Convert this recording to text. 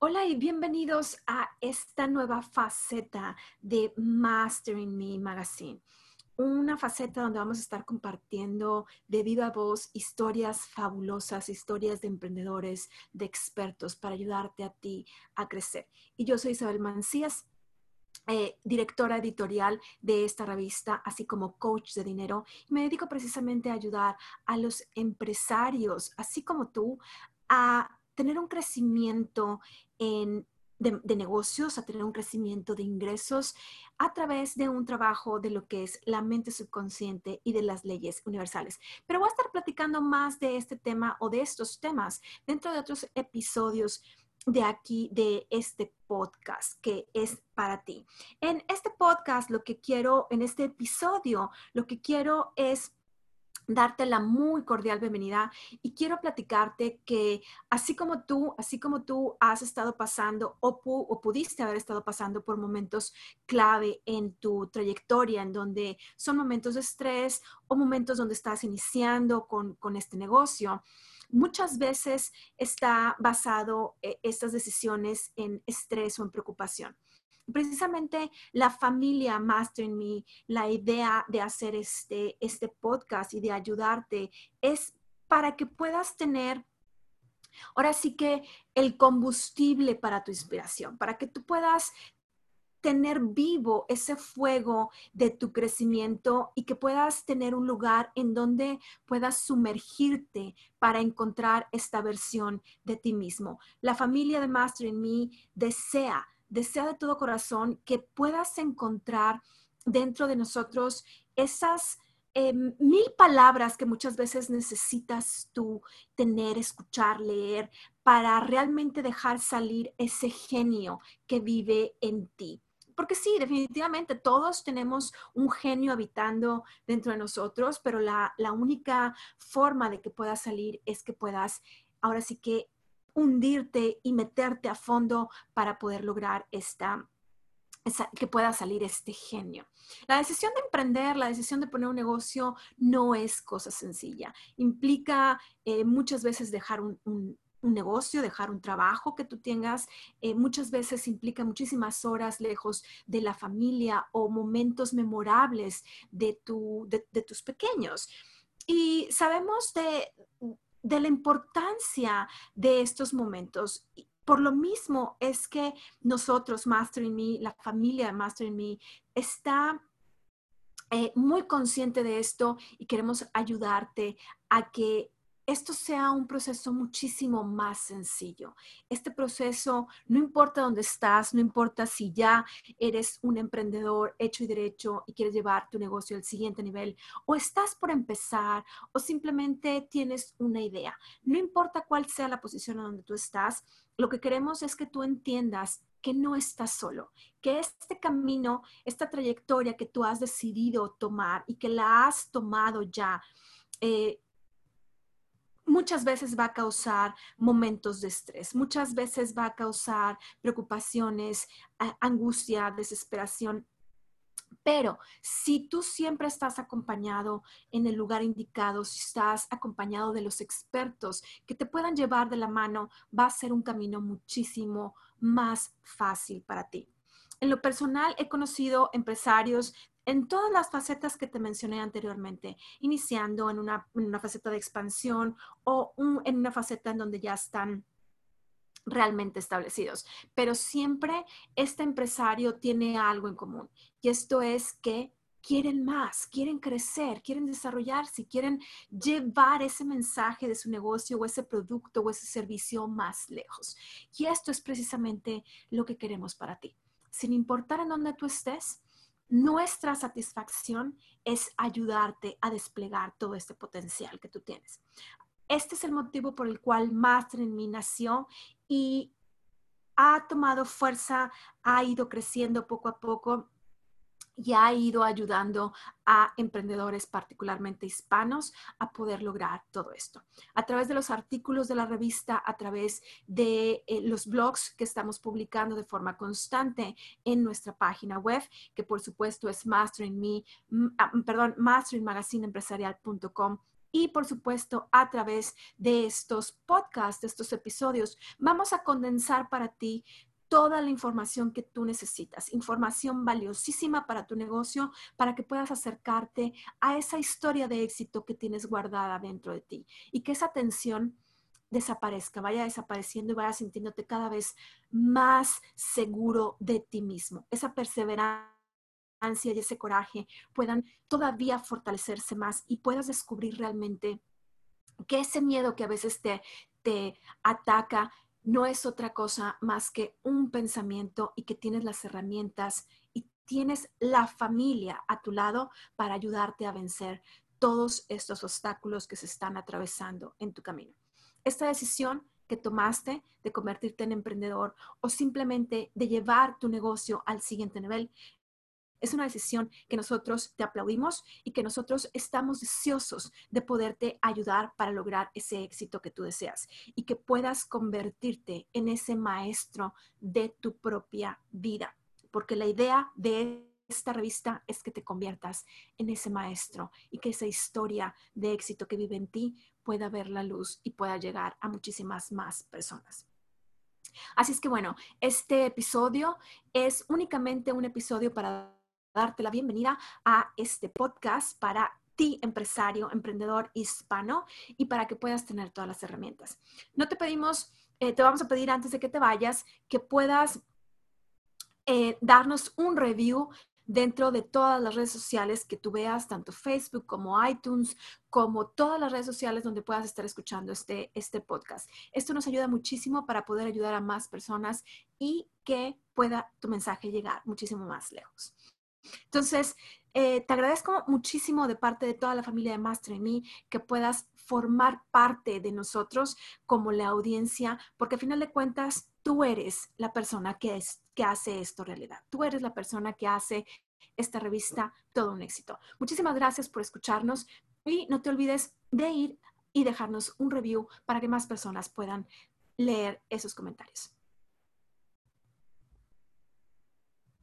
Hola y bienvenidos a esta nueva faceta de Mastering Me Magazine. Una faceta donde vamos a estar compartiendo de viva voz historias fabulosas, historias de emprendedores, de expertos para ayudarte a ti a crecer. Y yo soy Isabel Mancías, eh, directora editorial de esta revista, así como coach de dinero. Me dedico precisamente a ayudar a los empresarios, así como tú, a tener un crecimiento en, de, negocios, a tener un crecimiento de ingresos a través de un trabajo de lo que es la mente subconsciente y de las leyes universales. Pero voy a estar platicando más de este tema o de estos temas dentro de otros episodios de aquí, de este podcast que es para ti. En este podcast, lo que quiero, en este episodio, lo que quiero es darte la muy cordial bienvenida y quiero platicarte que así como tú, así como tú has estado pasando o, pudiste haber estado pasando por momentos clave en tu trayectoria, en donde son momentos de estrés o momentos donde estás iniciando con, este negocio, muchas veces está basado eh, estas decisiones en estrés o en preocupación precisamente la familia Master Me, la idea de hacer este, este podcast y de ayudarte es para que puedas tener ahora sí que el combustible para tu inspiración, para que tú puedas tener vivo ese fuego de tu crecimiento y que puedas tener un lugar en donde puedas sumergirte para encontrar esta versión de ti mismo. La familia de Master in Me desea desea de todo corazón que puedas encontrar dentro de nosotros esas eh, mil palabras que muchas veces necesitas tú tener, escuchar, leer, para realmente dejar salir ese genio que vive en ti. Porque sí, definitivamente todos tenemos un genio habitando dentro de nosotros, pero la, la única forma de que pueda salir es que puedas ahora sí que hundirte y meterte a fondo para poder lograr esta, que pueda salir este genio. La decisión de emprender, la decisión de poner un negocio no es cosa sencilla. Implica eh, muchas veces dejar un, negocio, dejar un trabajo que tú tengas. Eh, muchas veces implica muchísimas horas lejos de la familia o momentos memorables de, tu, de tus pequeños. Y sabemos de, de la importancia de estos momentos. Por lo mismo es que nosotros, Mastering Me, la familia de Mastering Me, está eh, muy consciente de esto y queremos ayudarte a que esto sea un proceso muchísimo más sencillo. Este proceso, no importa dónde estás, no importa si ya eres un emprendedor hecho y derecho y quieres llevar tu negocio al siguiente nivel, o estás por empezar, o simplemente tienes una idea. No importa cuál sea la posición en donde tú estás, lo que queremos es que tú entiendas que no estás solo, que este camino, esta trayectoria que tú has decidido tomar y que la has tomado ya, eh, muchas veces va a causar momentos de estrés, muchas veces va a causar preocupaciones, angustia, desesperación. Pero si tú siempre estás acompañado en el lugar indicado, si estás acompañado de los expertos que te puedan llevar de la mano, va a ser un camino muchísimo más fácil para ti. En lo personal, he conocido empresarios en todas las facetas que te mencioné anteriormente, iniciando en una, faceta de expansión o en una faceta en donde ya están realmente establecidos. Pero siempre este empresario tiene algo en común y esto es que quieren más, quieren crecer, quieren desarrollarse, quieren llevar ese mensaje de su negocio o ese producto o ese servicio más lejos. Y esto es precisamente lo que queremos para ti. Sin importar en dónde tú estés, nuestra satisfacción es ayudarte a desplegar todo este potencial que tú tienes. Este es el motivo por el cual Master en mí nació y ha tomado fuerza, ha ido creciendo poco a poco y ha ido ayudando a emprendedores, particularmente hispanos, a poder lograr todo esto. A través de los artículos de la revista, a través de eh, los blogs que estamos publicando de forma constante en nuestra página web, que por supuesto es Mastering Me, ah, perdón, masteringmagazineempresarial.com y por supuesto a través de estos podcasts, de estos episodios, vamos a condensar para ti toda la información que tú necesitas, información valiosísima para tu negocio, para que puedas acercarte a esa historia de éxito que tienes guardada dentro de ti y que esa tensión desaparezca, vaya desapareciendo y vaya sintiéndote cada vez más seguro de ti mismo. Esa perseverancia y ese coraje puedan todavía fortalecerse más y puedas descubrir realmente que ese miedo que a veces te, te ataca no es otra cosa más que un pensamiento y que tienes las herramientas y tienes la familia a tu lado para ayudarte a vencer todos estos obstáculos que se están atravesando en tu camino. Esta decisión que tomaste de convertirte en emprendedor o simplemente de llevar tu negocio al siguiente nivel es una decisión que nosotros te aplaudimos y que nosotros estamos deseosos de poderte ayudar para lograr ese éxito que tú deseas y que puedas convertirte en ese maestro de tu propia vida. Porque la idea de esta revista es que te conviertas en ese maestro y que esa historia de éxito que vive en ti pueda ver la luz y pueda llegar a muchísimas más personas. Así es que bueno, este episodio es únicamente un episodio para darte la bienvenida a este podcast para ti, empresario, emprendedor hispano, y para que puedas tener todas las herramientas. No te pedimos, eh, te vamos a pedir antes de que te vayas, que puedas eh, darnos un review dentro de todas las redes sociales que tú veas, tanto Facebook como iTunes, como todas las redes sociales donde puedas estar escuchando este, este podcast. Esto nos ayuda muchísimo para poder ayudar a más personas y que pueda tu mensaje llegar muchísimo más lejos. Entonces, eh, te agradezco muchísimo de parte de toda la familia de Master en que puedas formar parte de nosotros como la audiencia, porque al final de cuentas tú eres la persona que, es, que hace esto realidad. Tú eres la persona que hace esta revista todo un éxito. Muchísimas gracias por escucharnos y no te olvides de ir y dejarnos un review para que más personas puedan leer esos comentarios.